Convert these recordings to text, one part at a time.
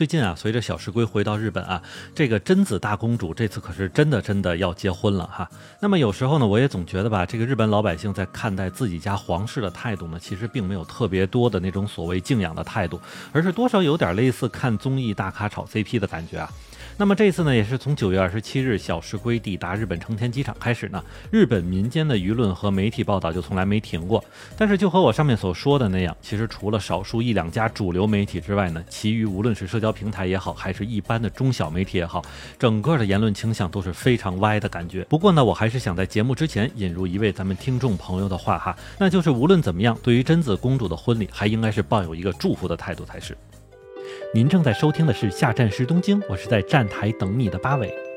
最近啊，随着小石龟回到日本啊，这个贞子大公主这次可是真的真的要结婚了哈。那么有时候呢，我也总觉得吧，这个日本老百姓在看待自己家皇室的态度呢，其实并没有特别多的那种所谓敬仰的态度，而是多少有点类似看综艺大咖炒 CP 的感觉啊。那么这次呢，也是从九月二十七日小石龟抵达日本成田机场开始呢，日本民间的舆论和媒体报道就从来没停过。但是就和我上面所说的那样，其实除了少数一两家主流媒体之外呢，其余无论是社交平台也好，还是一般的中小媒体也好，整个的言论倾向都是非常歪的感觉。不过呢，我还是想在节目之前引入一位咱们听众朋友的话哈，那就是无论怎么样，对于贞子公主的婚礼，还应该是抱有一个祝福的态度才是。您正在收听的是《下站时东京》，我是在站台等你的八尾。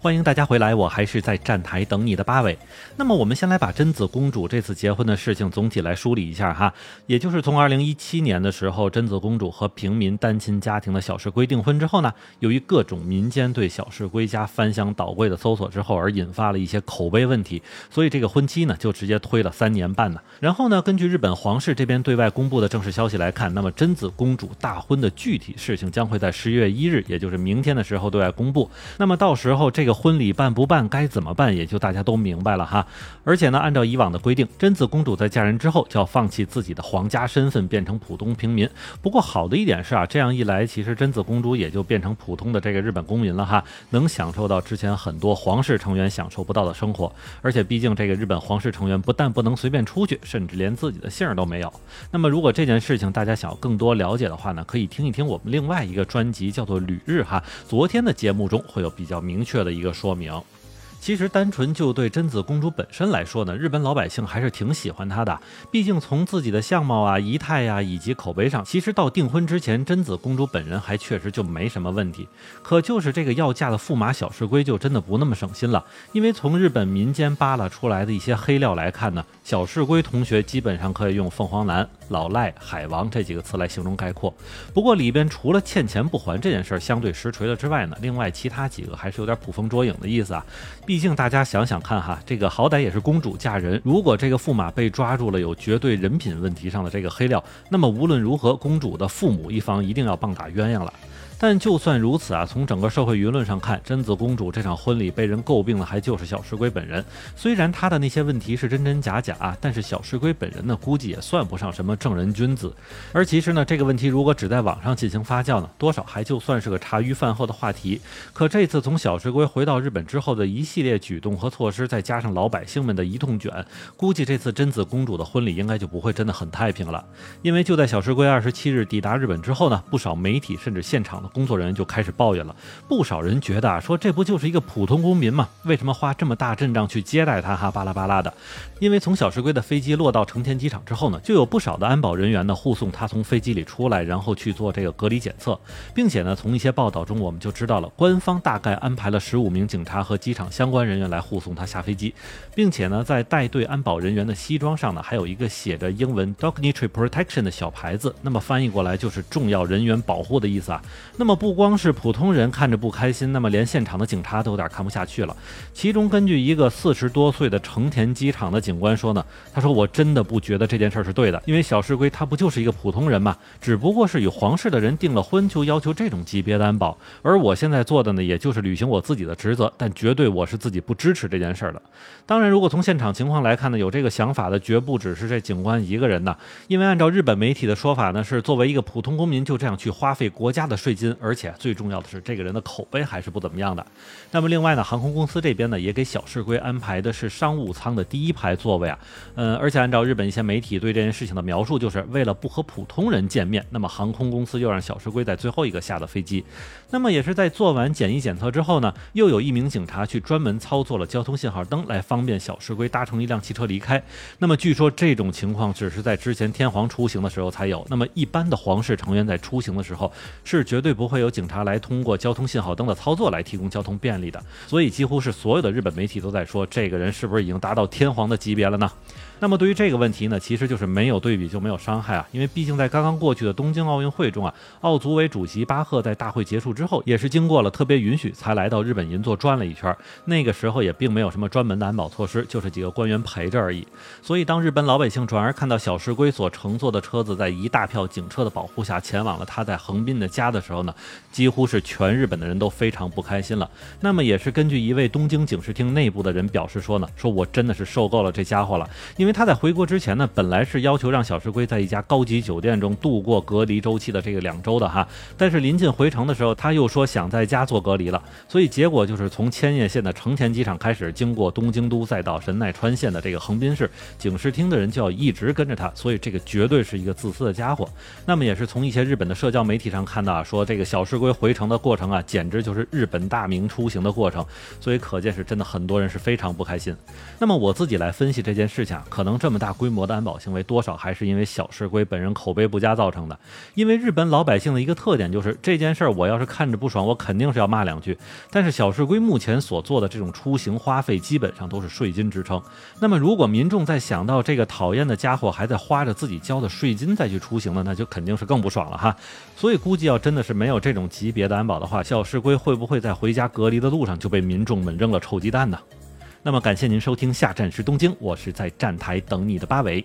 欢迎大家回来，我还是在站台等你的八尾。那么我们先来把贞子公主这次结婚的事情总体来梳理一下哈，也就是从二零一七年的时候，贞子公主和平民单亲家庭的小石龟订婚之后呢，由于各种民间对小石龟家翻箱倒柜的搜索之后，而引发了一些口碑问题，所以这个婚期呢就直接推了三年半呢。然后呢，根据日本皇室这边对外公布的正式消息来看，那么贞子公主大婚的具体事情将会在十月一日，也就是明天的时候对外公布。那么到时候这婚礼办不办，该怎么办，也就大家都明白了哈。而且呢，按照以往的规定，贞子公主在嫁人之后就要放弃自己的皇家身份，变成普通平民。不过好的一点是啊，这样一来，其实贞子公主也就变成普通的这个日本公民了哈，能享受到之前很多皇室成员享受不到的生活。而且毕竟这个日本皇室成员不但不能随便出去，甚至连自己的姓儿都没有。那么如果这件事情大家想要更多了解的话呢，可以听一听我们另外一个专辑，叫做《旅日》哈。昨天的节目中会有比较明确的一个说明。其实，单纯就对贞子公主本身来说呢，日本老百姓还是挺喜欢她的。毕竟从自己的相貌啊、仪态呀，以及口碑上，其实到订婚之前，贞子公主本人还确实就没什么问题。可就是这个要嫁的驸马小石龟就真的不那么省心了。因为从日本民间扒拉出来的一些黑料来看呢，小石龟同学基本上可以用凤凰男、老赖、海王这几个词来形容概括。不过里边除了欠钱不还这件事儿相对实锤了之外呢，另外其他几个还是有点捕风捉影的意思啊。毕竟大家想想看哈，这个好歹也是公主嫁人，如果这个驸马被抓住了有绝对人品问题上的这个黑料，那么无论如何，公主的父母一方一定要棒打鸳鸯了。但就算如此啊，从整个社会舆论上看，贞子公主这场婚礼被人诟病的还就是小石龟本人。虽然她的那些问题是真真假假，但是小石龟本人呢，估计也算不上什么正人君子。而其实呢，这个问题如果只在网上进行发酵呢，多少还就算是个茶余饭后的话题。可这次从小石龟回到日本之后的一系列举动和措施，再加上老百姓们的一通卷，估计这次贞子公主的婚礼应该就不会真的很太平了。因为就在小石龟二十七日抵达日本之后呢，不少媒体甚至现场的。工作人员就开始抱怨了，不少人觉得啊，说这不就是一个普通公民吗？为什么花这么大阵仗去接待他？哈，巴拉巴拉的。因为从小石龟的飞机落到成田机场之后呢，就有不少的安保人员呢护送他从飞机里出来，然后去做这个隔离检测，并且呢，从一些报道中我们就知道了，官方大概安排了十五名警察和机场相关人员来护送他下飞机，并且呢，在带队安保人员的西装上呢，还有一个写着英文 “Dignitary Protection” 的小牌子，那么翻译过来就是重要人员保护的意思啊。那么不光是普通人看着不开心，那么连现场的警察都有点看不下去了。其中，根据一个四十多岁的成田机场的警官说呢，他说：“我真的不觉得这件事是对的，因为小石龟他不就是一个普通人嘛，只不过是与皇室的人订了婚，就要求这种级别担保。而我现在做的呢，也就是履行我自己的职责，但绝对我是自己不支持这件事的。当然，如果从现场情况来看呢，有这个想法的绝不只是这警官一个人呐，因为按照日本媒体的说法呢，是作为一个普通公民就这样去花费国家的税金，而且。”最重要的是，这个人的口碑还是不怎么样的。那么另外呢，航空公司这边呢，也给小石龟安排的是商务舱的第一排座位啊。嗯，而且按照日本一些媒体对这件事情的描述，就是为了不和普通人见面，那么航空公司又让小石龟在最后一个下的飞机。那么也是在做完检疫检测之后呢，又有一名警察去专门操作了交通信号灯，来方便小石龟搭乘一辆汽车离开。那么据说这种情况只是在之前天皇出行的时候才有，那么一般的皇室成员在出行的时候是绝对不会有警察来通过交通信号灯的操作来提供交通便利的。所以几乎是所有的日本媒体都在说，这个人是不是已经达到天皇的级别了呢？那么对于这个问题呢，其实就是没有对比就没有伤害啊，因为毕竟在刚刚过去的东京奥运会中啊，奥组委主席巴赫在大会结束之后，也是经过了特别允许才来到日本银座转了一圈。那个时候也并没有什么专门的安保措施，就是几个官员陪着而已。所以当日本老百姓转而看到小石龟所乘坐的车子在一大票警车的保护下前往了他在横滨的家的时候呢，几乎是全日本的人都非常不开心了。那么也是根据一位东京警视厅内部的人表示说呢，说我真的是受够了这家伙了，因为。他在回国之前呢，本来是要求让小石龟在一家高级酒店中度过隔离周期的这个两周的哈，但是临近回程的时候，他又说想在家做隔离了，所以结果就是从千叶县的成田机场开始，经过东京都，再到神奈川县的这个横滨市警视厅的人就要一直跟着他，所以这个绝对是一个自私的家伙。那么也是从一些日本的社交媒体上看到啊，说这个小石龟回程的过程啊，简直就是日本大明出行的过程，所以可见是真的很多人是非常不开心。那么我自己来分析这件事情。可能这么大规模的安保行为，多少还是因为小市龟本人口碑不佳造成的。因为日本老百姓的一个特点就是这件事儿，我要是看着不爽，我肯定是要骂两句。但是小市龟目前所做的这种出行花费，基本上都是税金支撑。那么如果民众在想到这个讨厌的家伙还在花着自己交的税金再去出行呢，那就肯定是更不爽了哈。所以估计要真的是没有这种级别的安保的话，小石龟会不会在回家隔离的路上就被民众们扔了臭鸡蛋呢？那么感谢您收听下站是东京，我是在站台等你的八尾。